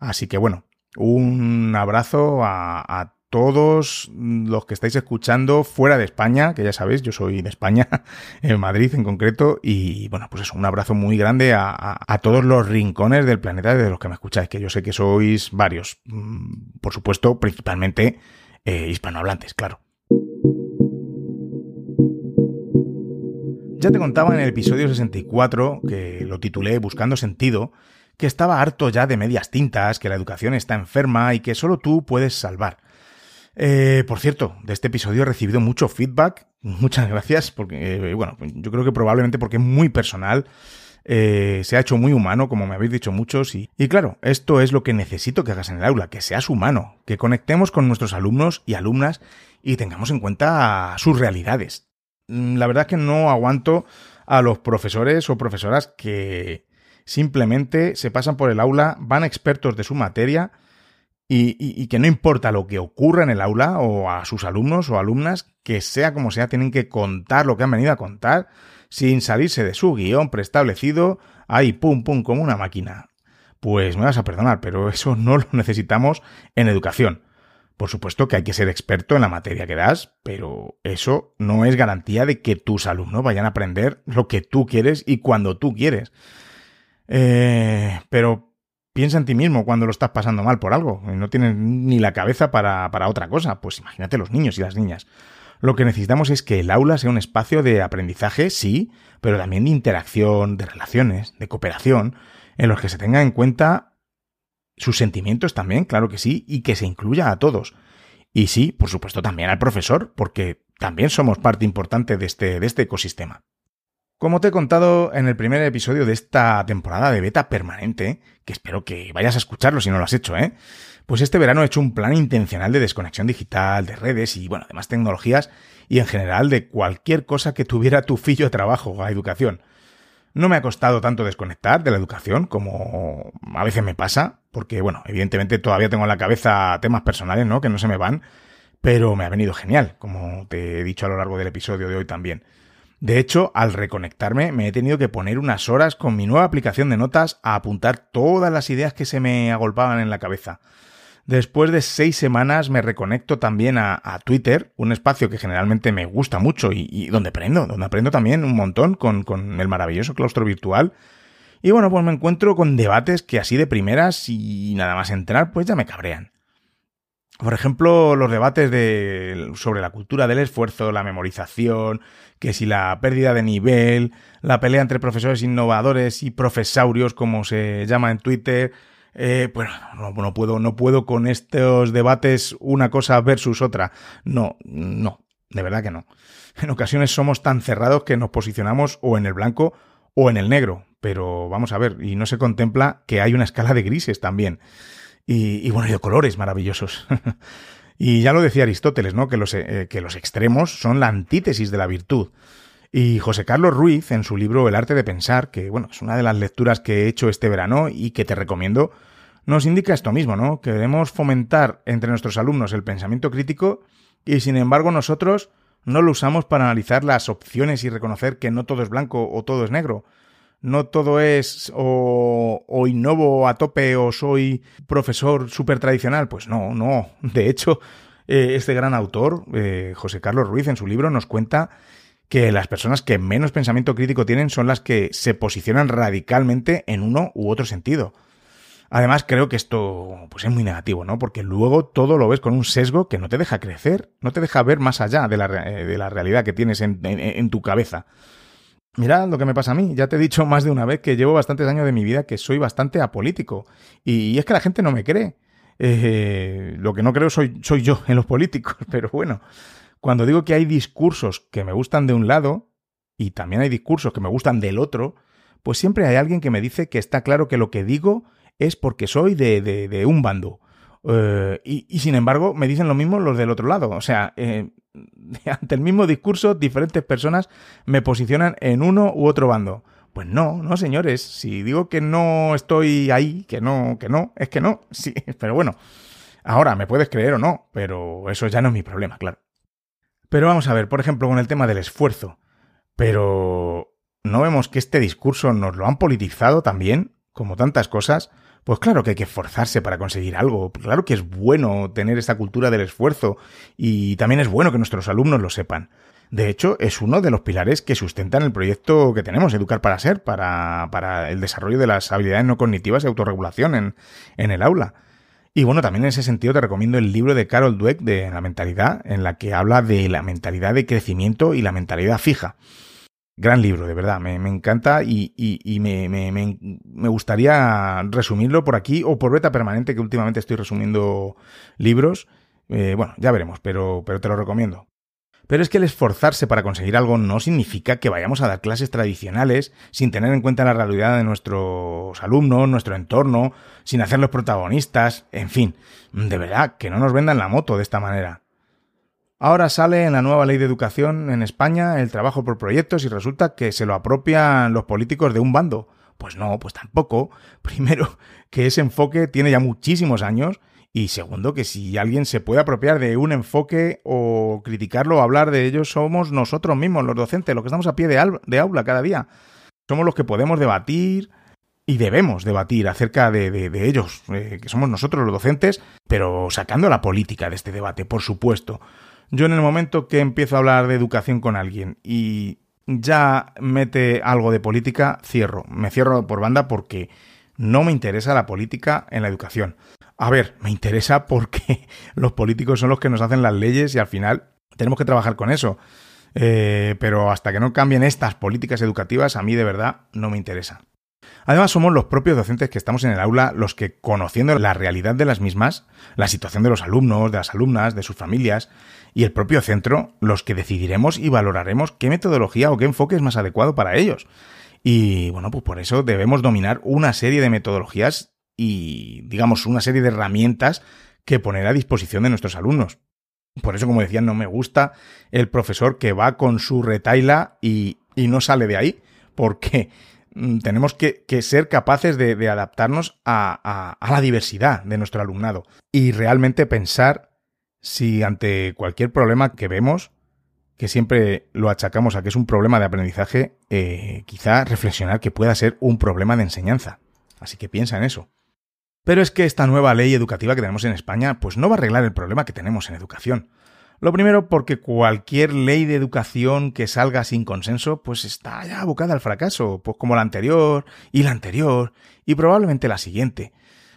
Así que bueno, un abrazo a, a, todos los que estáis escuchando fuera de España, que ya sabéis, yo soy de España, en Madrid en concreto, y bueno, pues eso, un abrazo muy grande a, todos los rincones del planeta de los que me escucháis, que yo sé que sois varios, mm, por supuesto, principalmente eh, hispanohablantes, claro. Ya te contaba en el episodio 64, que lo titulé Buscando Sentido, que estaba harto ya de medias tintas, que la educación está enferma y que solo tú puedes salvar. Eh, por cierto, de este episodio he recibido mucho feedback, muchas gracias, porque, eh, bueno, yo creo que probablemente porque es muy personal, eh, se ha hecho muy humano, como me habéis dicho muchos, y, y claro, esto es lo que necesito que hagas en el aula, que seas humano, que conectemos con nuestros alumnos y alumnas y tengamos en cuenta sus realidades. Mm, la verdad es que no aguanto a los profesores o profesoras que, simplemente se pasan por el aula, van expertos de su materia y, que no importa lo que ocurra en el aula o a sus alumnos o alumnas, que sea como sea, tienen que contar lo que han venido a contar sin salirse de su guion preestablecido, ahí pum pum como una máquina. Pues me vas a perdonar, pero eso no lo necesitamos en educación. Por supuesto que hay que ser experto en la materia que das, pero eso no es garantía de que tus alumnos vayan a aprender lo que tú quieres y cuando tú quieres. Eh, pero piensa en ti mismo cuando lo estás pasando mal por algo no tienes ni la cabeza para, para otra cosa. Pues imagínate los niños y las niñas. Lo que necesitamos es que el aula sea un espacio de aprendizaje, sí, pero también de interacción, de relaciones, de cooperación, en los que se tenga en cuenta sus sentimientos también, claro que sí, y que se incluya a todos. Y sí, por supuesto, también al profesor, porque también somos parte importante de este, de este ecosistema. Como te he contado en el primer episodio de esta temporada de beta permanente, que espero que vayas a escucharlo si no lo has hecho, ¿eh? Pues este verano he hecho un plan intencional de desconexión digital, de redes y, bueno, demás tecnologías y en general de cualquier cosa que tuviera tu fillo de trabajo a educación. No me ha costado tanto desconectar de la educación como a veces me pasa, porque, bueno, evidentemente todavía tengo en la cabeza temas personales, ¿no? Que no se me van, pero me ha venido genial, como te he dicho a lo largo del episodio de hoy también. De hecho, al reconectarme me he tenido que poner unas horas con mi nueva aplicación de notas a apuntar todas las ideas que se me agolpaban en la cabeza. Después de seis semanas me reconecto también a, Twitter, un espacio que generalmente me gusta mucho y, y, donde aprendo, donde aprendo también un montón con, con el maravilloso claustro virtual. Y bueno, pues me encuentro con debates que así de primeras y nada más entrar, pues ya me cabrean. Por ejemplo, los debates de, sobre la cultura del esfuerzo, la memorización, que si la pérdida de nivel, la pelea entre profesores innovadores y profesaurios, como se llama en Twitter. Eh, bueno, no, no, puedo, no puedo con estos debates una cosa versus otra. No, no, de verdad que no. En ocasiones somos tan cerrados que nos posicionamos o en el blanco o en el negro. Pero vamos a ver, y no se contempla que hay una escala de grises también. Y, bueno, y de colores maravillosos. y ya lo decía Aristóteles, ¿no? Que los, eh, que los extremos son la antítesis de la virtud. Y José Carlos Ruiz, en su libro El arte de pensar, que bueno, es una de las lecturas que he hecho este verano y que te recomiendo, nos indica esto mismo, ¿no? Que debemos fomentar entre nuestros alumnos el pensamiento crítico y sin embargo nosotros no lo usamos para analizar las opciones y reconocer que no todo es blanco o todo es negro. No todo es o, o innovo a tope o soy profesor súper tradicional. Pues no, no. De hecho, eh, este gran autor, eh, José Carlos Ruiz, en su libro nos cuenta que las personas que menos pensamiento crítico tienen son las que se posicionan radicalmente en uno u otro sentido. Además, creo que esto pues, es muy negativo, ¿no? Porque luego todo lo ves con un sesgo que no te deja crecer, no te deja ver más allá de la, eh, de la realidad que tienes en, en, tu cabeza. Mirad lo que me pasa a mí. Ya te he dicho más de una vez que llevo bastantes años de mi vida que soy bastante apolítico. Y, es que la gente no me cree. Eh, lo que no creo soy, soy yo en los políticos. Pero bueno, cuando digo que hay discursos que me gustan de un lado y también hay discursos que me gustan del otro, pues siempre hay alguien que me dice que está claro que lo que digo es porque soy de, de, un bando. Eh, y, sin embargo, me dicen lo mismo los del otro lado. O sea, eh, ante el mismo discurso, diferentes personas me posicionan en uno u otro bando. Pues no, no, señores. Si digo que no estoy ahí, que no, que no, es que no. Sí, pero bueno. Ahora, me puedes creer o no, pero eso ya no es mi problema, claro. Pero vamos a ver, por ejemplo, con el tema del esfuerzo. Pero ¿no vemos que este discurso nos lo han politizado también, como tantas cosas? Pues claro que hay que esforzarse para conseguir algo, claro que es bueno tener esta cultura del esfuerzo y también es bueno que nuestros alumnos lo sepan. De hecho, es uno de los pilares que sustentan el proyecto que tenemos, Educar para Ser, para, para el desarrollo de las habilidades no cognitivas y autorregulación en, en el aula. Y bueno, también en ese sentido te recomiendo el libro de Carol Dweck de La mentalidad, en la que habla de la mentalidad de crecimiento y la mentalidad fija. Gran libro, de verdad, me, encanta y, me, gustaría resumirlo por aquí o por beta permanente, que últimamente estoy resumiendo libros. Eh, bueno, ya veremos, pero, pero te lo recomiendo. Pero es que el esforzarse para conseguir algo no significa que vayamos a dar clases tradicionales sin tener en cuenta la realidad de nuestros alumnos, nuestro entorno, sin hacerlos protagonistas, en fin, de verdad, que no nos vendan la moto de esta manera. Ahora sale en la nueva ley de educación en España el trabajo por proyectos y resulta que se lo apropian los políticos de un bando. Pues no, pues tampoco. Primero, que ese enfoque tiene ya muchísimos años y segundo, que si alguien se puede apropiar de un enfoque o criticarlo o hablar de ello, somos nosotros mismos, los docentes, los que estamos a pie de, aula cada día. Somos los que podemos debatir y debemos debatir acerca de, ellos, eh, que somos nosotros los docentes, pero sacando la política de este debate, por supuesto. Yo en el momento que empiezo a hablar de educación con alguien y ya mete algo de política, cierro. Me cierro por banda porque no me interesa la política en la educación. A ver, me interesa porque los políticos son los que nos hacen las leyes y al final tenemos que trabajar con eso. Eh, pero hasta que no cambien estas políticas educativas, a mí de verdad no me interesa. Además, somos los propios docentes que estamos en el aula los que, conociendo la realidad de las mismas, la situación de los alumnos, de las alumnas, de sus familias y el propio centro, los que decidiremos y valoraremos qué metodología o qué enfoque es más adecuado para ellos. Y bueno, pues por eso debemos dominar una serie de metodologías y, digamos, una serie de herramientas que poner a disposición de nuestros alumnos. Por eso, como decía, no me gusta el profesor que va con su retaila y, y no sale de ahí, porque tenemos que, ser capaces de, adaptarnos a, la diversidad de nuestro alumnado y realmente pensar si ante cualquier problema que vemos, que siempre lo achacamos a que es un problema de aprendizaje, eh, quizá reflexionar que pueda ser un problema de enseñanza. Así que piensa en eso. Pero es que esta nueva ley educativa que tenemos en España, pues no va a arreglar el problema que tenemos en educación. Lo primero porque cualquier ley de educación que salga sin consenso, pues está ya abocada al fracaso, pues como la anterior y la anterior y probablemente la siguiente.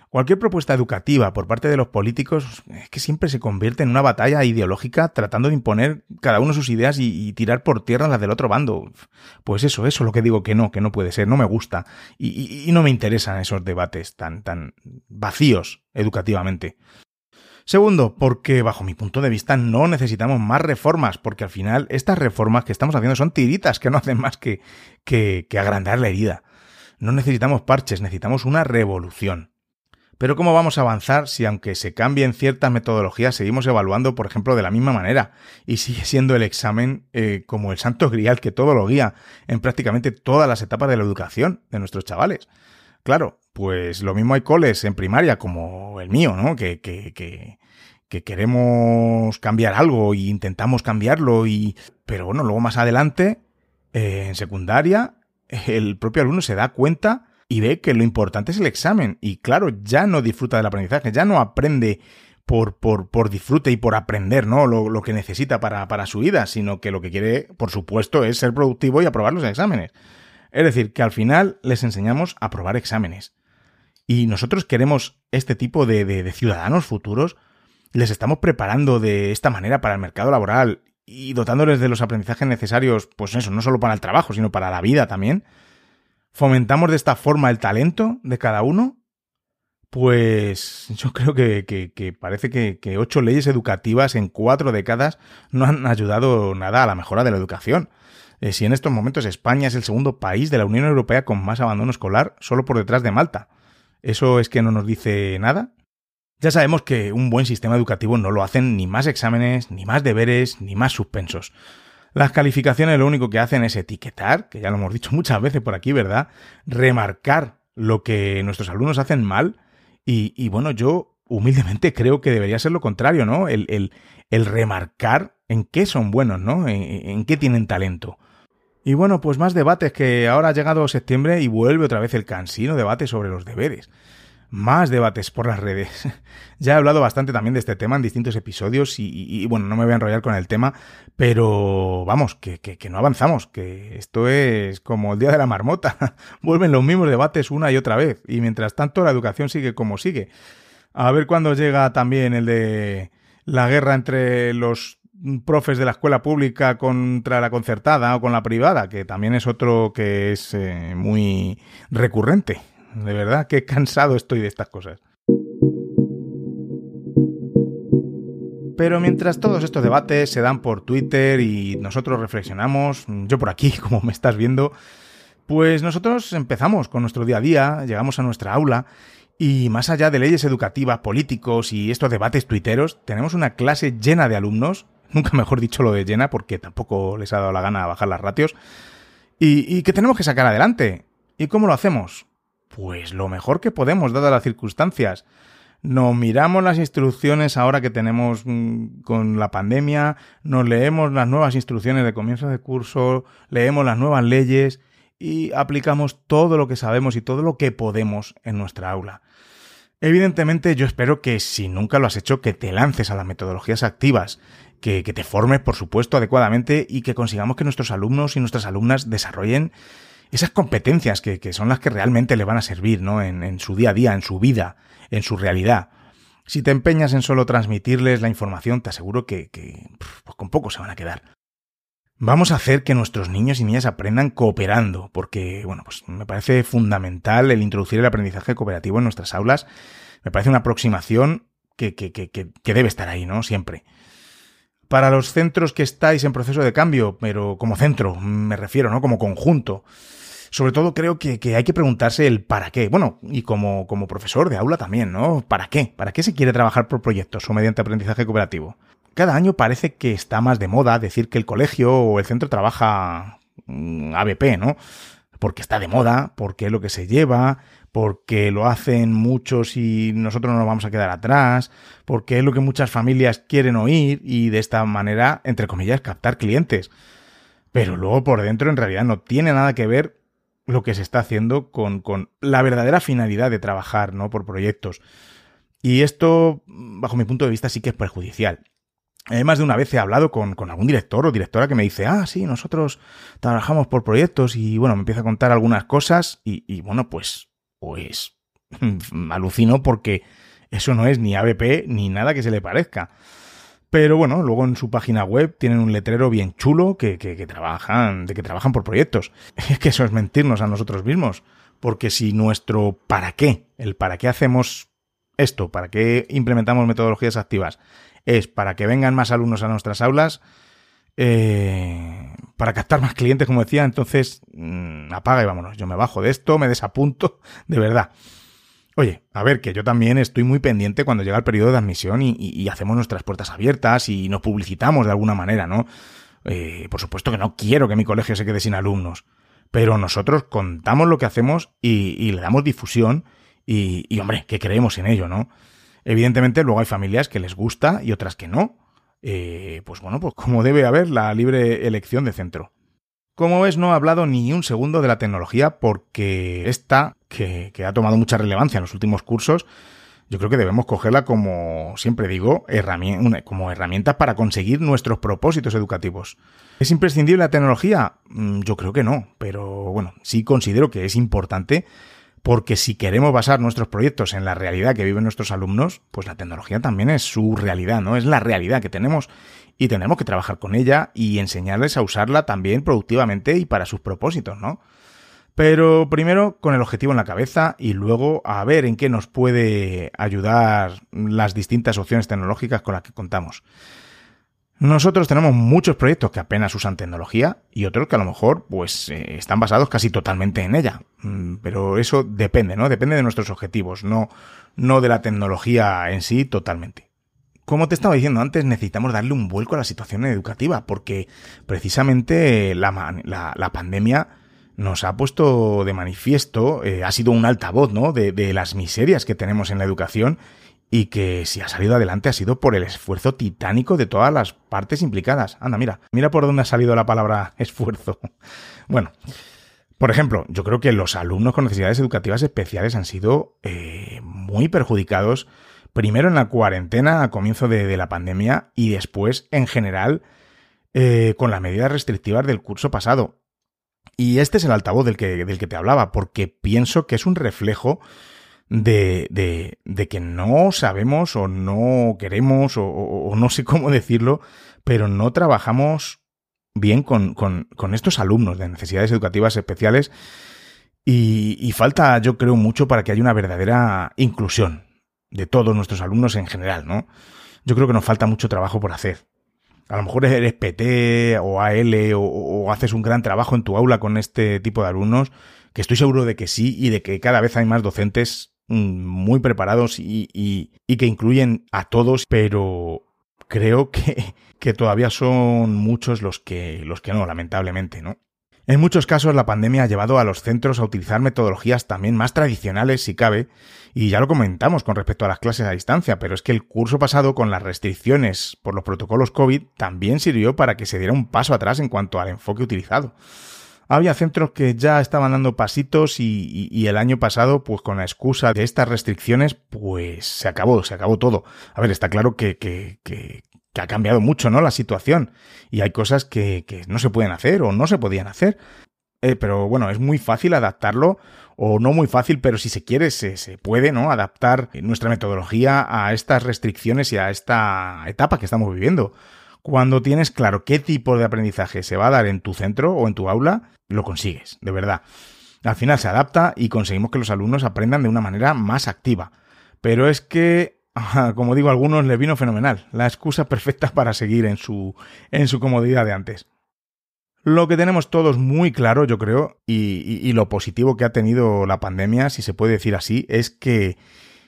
Cualquier propuesta educativa por parte de los políticos es que siempre se convierte en una batalla ideológica tratando de imponer cada uno sus ideas y, tirar por tierra las del otro bando. Pues eso, eso es lo que digo que no, que no puede ser, no me gusta. Y, y no me interesan esos debates tan, tan vacíos educativamente. Segundo, porque bajo mi punto de vista no necesitamos más reformas, porque al final estas reformas que estamos haciendo son tiritas que no hacen más que, que, agrandar la herida. No necesitamos parches, necesitamos una revolución. Pero ¿cómo vamos a avanzar si aunque se cambien ciertas metodologías seguimos evaluando, por ejemplo, de la misma manera? Y sigue siendo el examen eh, como el santo grial que todo lo guía en prácticamente todas las etapas de la educación de nuestros chavales. Claro, pues lo mismo hay coles en primaria como el mío, ¿no? Que, que, que, que queremos cambiar algo e intentamos cambiarlo y... Pero bueno, luego más adelante, eh, en secundaria, el propio alumno se da cuenta y ve que lo importante es el examen. Y claro, ya no disfruta del aprendizaje, ya no aprende por, por, por disfrute y por aprender, ¿no? Lo, que necesita para, para, su vida, sino que lo que quiere, por supuesto, es ser productivo y aprobar los exámenes. Es decir, que al final les enseñamos a aprobar exámenes. Y nosotros queremos este tipo de, ciudadanos futuros, les estamos preparando de esta manera para el mercado laboral y dotándoles de los aprendizajes necesarios, pues eso, no solo para el trabajo, sino para la vida también. ¿Fomentamos de esta forma el talento de cada uno? Pues yo creo que, parece que, ocho leyes educativas en cuatro décadas no han ayudado nada a la mejora de la educación. Eh, si en estos momentos España es el segundo país de la Unión Europea con más abandono escolar, solo por detrás de Malta. ¿Eso es que no nos dice nada? Ya sabemos que un buen sistema educativo no lo hacen ni más exámenes, ni más deberes, ni más suspensos. Las calificaciones lo único que hacen es etiquetar, que ya lo hemos dicho muchas veces por aquí, ¿verdad? Remarcar lo que nuestros alumnos hacen mal. Y, bueno, yo humildemente creo que debería ser lo contrario, ¿no? El, el, remarcar en qué son buenos, ¿no? En, en, qué tienen talento. Y bueno, pues más debates que ahora ha llegado septiembre y vuelve otra vez el cansino debate sobre los deberes más debates por las redes. ya he hablado bastante también de este tema en distintos episodios y, bueno, no me voy a enrollar con el tema, pero vamos, que, que, no avanzamos, que esto es como el día de la marmota. Vuelven los mismos debates una y otra vez y mientras tanto la educación sigue como sigue. A ver cuándo llega también el de la guerra entre los profes de la escuela pública contra la concertada o con la privada, que también es otro que es eh, muy recurrente de verdad, qué cansado estoy de estas cosas. Pero mientras todos estos debates se dan por Twitter y nosotros reflexionamos, yo por aquí, como me estás viendo, pues nosotros empezamos con nuestro día a día, llegamos a nuestra aula y más allá de leyes educativas, políticos y estos debates tuiteros, tenemos una clase llena de alumnos, nunca mejor dicho lo de llena porque tampoco les ha dado la gana bajar las ratios, y, y que tenemos que sacar adelante. ¿Y cómo lo hacemos? Pues lo mejor que podemos, dadas las circunstancias. Nos miramos las instrucciones ahora que tenemos mm, con la pandemia, nos leemos las nuevas instrucciones de comienzo de curso, leemos las nuevas leyes y aplicamos todo lo que sabemos y todo lo que podemos en nuestra aula. Evidentemente yo espero que si nunca lo has hecho, que te lances a las metodologías activas, que, que te formes, por supuesto, adecuadamente y que consigamos que nuestros alumnos y nuestras alumnas desarrollen esas competencias que, son las que realmente le van a servir, ¿no? En, su día a día, en su vida, en su realidad. Si te empeñas en solo transmitirles la información, te aseguro que, pues con poco se van a quedar. Vamos a hacer que nuestros niños y niñas aprendan cooperando, porque, bueno, pues me parece fundamental el introducir el aprendizaje cooperativo en nuestras aulas. Me parece una aproximación que, que, que, que debe estar ahí, ¿no? Siempre. Para los centros que estáis en proceso de cambio, pero como centro, me refiero, ¿no? Como conjunto sobre todo creo que, hay que preguntarse el para qué. Bueno, y como, como profesor de aula también, ¿no? ¿Para qué? ¿Para qué se quiere trabajar por proyectos o mediante aprendizaje cooperativo? Cada año parece que está más de moda decir que el colegio o el centro trabaja mm, ABP, ¿no? Porque está de moda, porque es lo que se lleva, porque lo hacen muchos y nosotros no nos vamos a quedar atrás, porque es lo que muchas familias quieren oír y de esta manera, entre comillas, captar clientes. Pero luego por dentro en realidad no tiene nada que ver lo que se está haciendo con, con la verdadera finalidad de trabajar, ¿no? Por proyectos. Y esto, bajo mi punto de vista, sí que es perjudicial. Eh, más de una vez he hablado con, con, algún director o directora que me dice, ah, sí, nosotros trabajamos por proyectos y bueno, me empieza a contar algunas cosas y, y bueno, pues, pues alucino porque eso no es ni ABP ni nada que se le parezca. Pero bueno, luego en su página web tienen un letrero bien chulo que, que, trabajan, de que trabajan por proyectos. Es que eso es mentirnos a nosotros mismos. Porque si nuestro para qué, el para qué hacemos esto, para qué implementamos metodologías activas, es para que vengan más alumnos a nuestras aulas, eh, para captar más clientes, como decía, entonces mm, apaga y vámonos. Yo me bajo de esto, me desapunto, de verdad. Oye, a ver, que yo también estoy muy pendiente cuando llega el periodo de admisión y, hacemos nuestras puertas abiertas y nos publicitamos de alguna manera, ¿no? Eh, por supuesto que no quiero que mi colegio se quede sin alumnos, pero nosotros contamos lo que hacemos y, le damos difusión y, y, hombre, que creemos en ello, ¿no? Evidentemente luego hay familias que les gusta y otras que no. Eh, pues bueno, pues como debe haber la libre elección de centro. Como ves, no he hablado ni un segundo de la tecnología porque esta, que, ha tomado mucha relevancia en los últimos cursos, yo creo que debemos cogerla como, siempre digo, como herramienta para conseguir nuestros propósitos educativos. ¿Es imprescindible la tecnología? Mm, yo creo que no, pero bueno, sí considero que es importante porque si queremos basar nuestros proyectos en la realidad que viven nuestros alumnos, pues la tecnología también es su realidad, ¿no? Es la realidad que tenemos y tenemos que trabajar con ella y enseñarles a usarla también productivamente y para sus propósitos, ¿no? Pero primero con el objetivo en la cabeza y luego a ver en qué nos puede ayudar las distintas opciones tecnológicas con las que contamos. Nosotros tenemos muchos proyectos que apenas usan tecnología y otros que a lo mejor pues eh, están basados casi totalmente en ella. Mm, pero eso depende, ¿no? Depende de nuestros objetivos, no, no de la tecnología en sí totalmente. Como te estaba diciendo antes, necesitamos darle un vuelco a la situación educativa, porque precisamente la, la, pandemia nos ha puesto de manifiesto, eh, ha sido un altavoz, ¿no? De, de las miserias que tenemos en la educación y que si ha salido adelante ha sido por el esfuerzo titánico de todas las partes implicadas. Anda, mira, mira por dónde ha salido la palabra esfuerzo. Bueno, por ejemplo, yo creo que los alumnos con necesidades educativas especiales han sido eh, muy perjudicados, primero en la cuarentena a comienzo de, la pandemia y después en general eh, con las medidas restrictivas del curso pasado. Y este es el altavoz del que, del que te hablaba, porque pienso que es un reflejo de, de, que no sabemos o no queremos o, no sé cómo decirlo, pero no trabajamos bien con, con, estos alumnos de necesidades educativas especiales y, falta, yo creo, mucho para que haya una verdadera inclusión de todos nuestros alumnos en general, ¿no? Yo creo que nos falta mucho trabajo por hacer. A lo mejor eres PT o AL o, haces un gran trabajo en tu aula con este tipo de alumnos, que estoy seguro de que sí y de que cada vez hay más docentes muy preparados y, y, que incluyen a todos, pero creo que, que todavía son muchos los que, los que no, lamentablemente, ¿no? En muchos casos la pandemia ha llevado a los centros a utilizar metodologías también más tradicionales si cabe, y ya lo comentamos con respecto a las clases a distancia, pero es que el curso pasado con las restricciones por los protocolos COVID también sirvió para que se diera un paso atrás en cuanto al enfoque utilizado había centros que ya estaban dando pasitos y, el año pasado, pues con la excusa de estas restricciones, pues se acabó, se acabó todo. A ver, está claro que, que, ha cambiado mucho, ¿no? La situación. Y hay cosas que, que no se pueden hacer o no se podían hacer. Eh, pero bueno, es muy fácil adaptarlo, o no muy fácil, pero si se quiere, se, se, puede, ¿no? Adaptar nuestra metodología a estas restricciones y a esta etapa que estamos viviendo. Cuando tienes claro qué tipo de aprendizaje se va a dar en tu centro o en tu aula, lo consigues, de verdad. Al final se adapta y conseguimos que los alumnos aprendan de una manera más activa. Pero es que, como digo, a algunos les vino fenomenal, la excusa perfecta para seguir en su, en su comodidad de antes. Lo que tenemos todos muy claro, yo creo, y, y, lo positivo que ha tenido la pandemia, si se puede decir así, es que,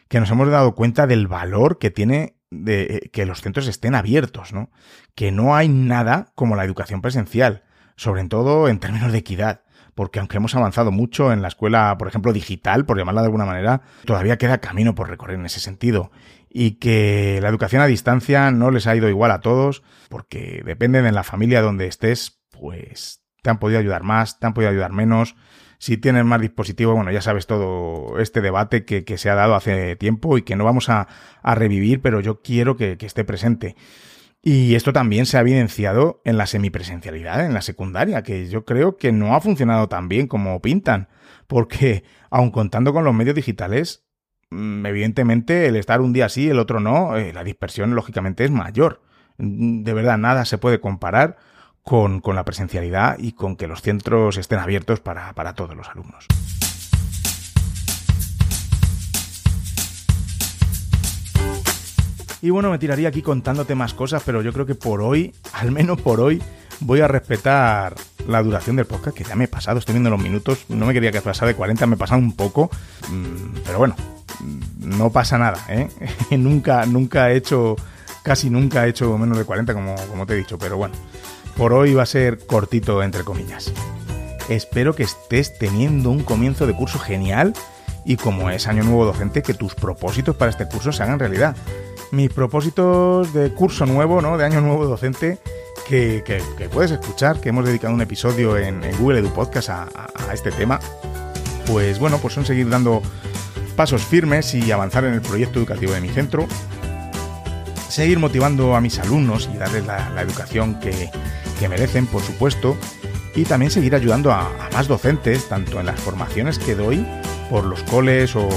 que nos hemos dado cuenta del valor que tiene de eh, que los centros estén abiertos, ¿no? Que no hay nada como la educación presencial, sobre todo en términos de equidad, porque aunque hemos avanzado mucho en la escuela, por ejemplo, digital, por llamarla de alguna manera, todavía queda camino por recorrer en ese sentido. Y que la educación a distancia no les ha ido igual a todos, porque depende de la familia donde estés, pues te han podido ayudar más, te han podido ayudar menos, si tienes más dispositivos, bueno, ya sabes todo este debate que, que se ha dado hace tiempo y que no vamos a, a revivir, pero yo quiero que, que esté presente. Y esto también se ha evidenciado en la semipresencialidad, en la secundaria, que yo creo que no ha funcionado tan bien como pintan, porque aun contando con los medios digitales, mm, evidentemente el estar un día sí, el otro no, eh, la dispersión lógicamente es mayor. De verdad, nada se puede comparar con, la presencialidad y con que los centros estén abiertos para, para todos los alumnos. Y bueno, me tiraría aquí contándote más cosas, pero yo creo que por hoy, al menos por hoy, voy a respetar la duración del podcast, que ya me he pasado, estoy viendo los minutos, no me quería que pasara de 40, me he pasado un poco, mm, pero bueno, mm, no pasa nada, ¿eh? nunca, nunca he hecho, casi nunca he hecho menos de 40, como, como te he dicho, pero bueno, por hoy va a ser cortito, entre comillas. Espero que estés teniendo un comienzo de curso genial y como es año nuevo docente, que tus propósitos para este curso se hagan realidad mis propósitos de curso nuevo, ¿no? De año nuevo docente, que, puedes escuchar, que hemos dedicado un episodio en, Google Edu Podcast a, este tema. Pues bueno, pues son seguir dando pasos firmes y avanzar en el proyecto educativo de mi centro. Seguir motivando a mis alumnos y darles la, educación que, merecen, por supuesto. Y también seguir ayudando a más docentes, tanto en las formaciones que doy por los coles o,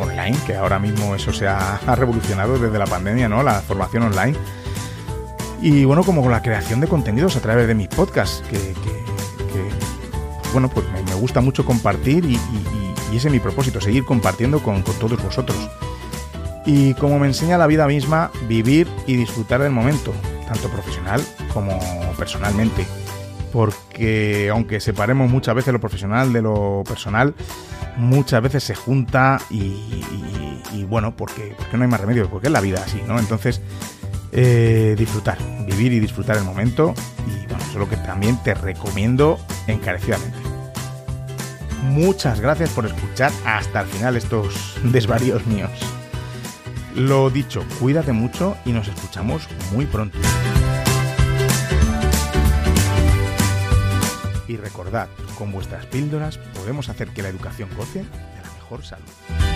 online, que ahora mismo eso se ha, revolucionado desde la pandemia, ¿no? La formación online. Y bueno, como con la creación de contenidos a través de mis podcasts, que, bueno, pues me, gusta mucho compartir y, ese es mi propósito, seguir compartiendo con, con todos vosotros. Y como me enseña la vida misma, vivir y disfrutar del momento, tanto profesional como personalmente. Porque aunque separemos muchas veces lo profesional de lo personal, muchas veces se junta y, bueno, porque, porque no hay más remedio, porque es la vida así, ¿no? Entonces, eh, disfrutar, vivir y disfrutar el momento y bueno, eso es lo que también te recomiendo encarecidamente. Muchas gracias por escuchar hasta el final estos desvaríos míos. Lo dicho, cuídate mucho y nos escuchamos muy pronto. Y recordad, con vuestras píldoras podemos hacer que la educación goce de la mejor salud.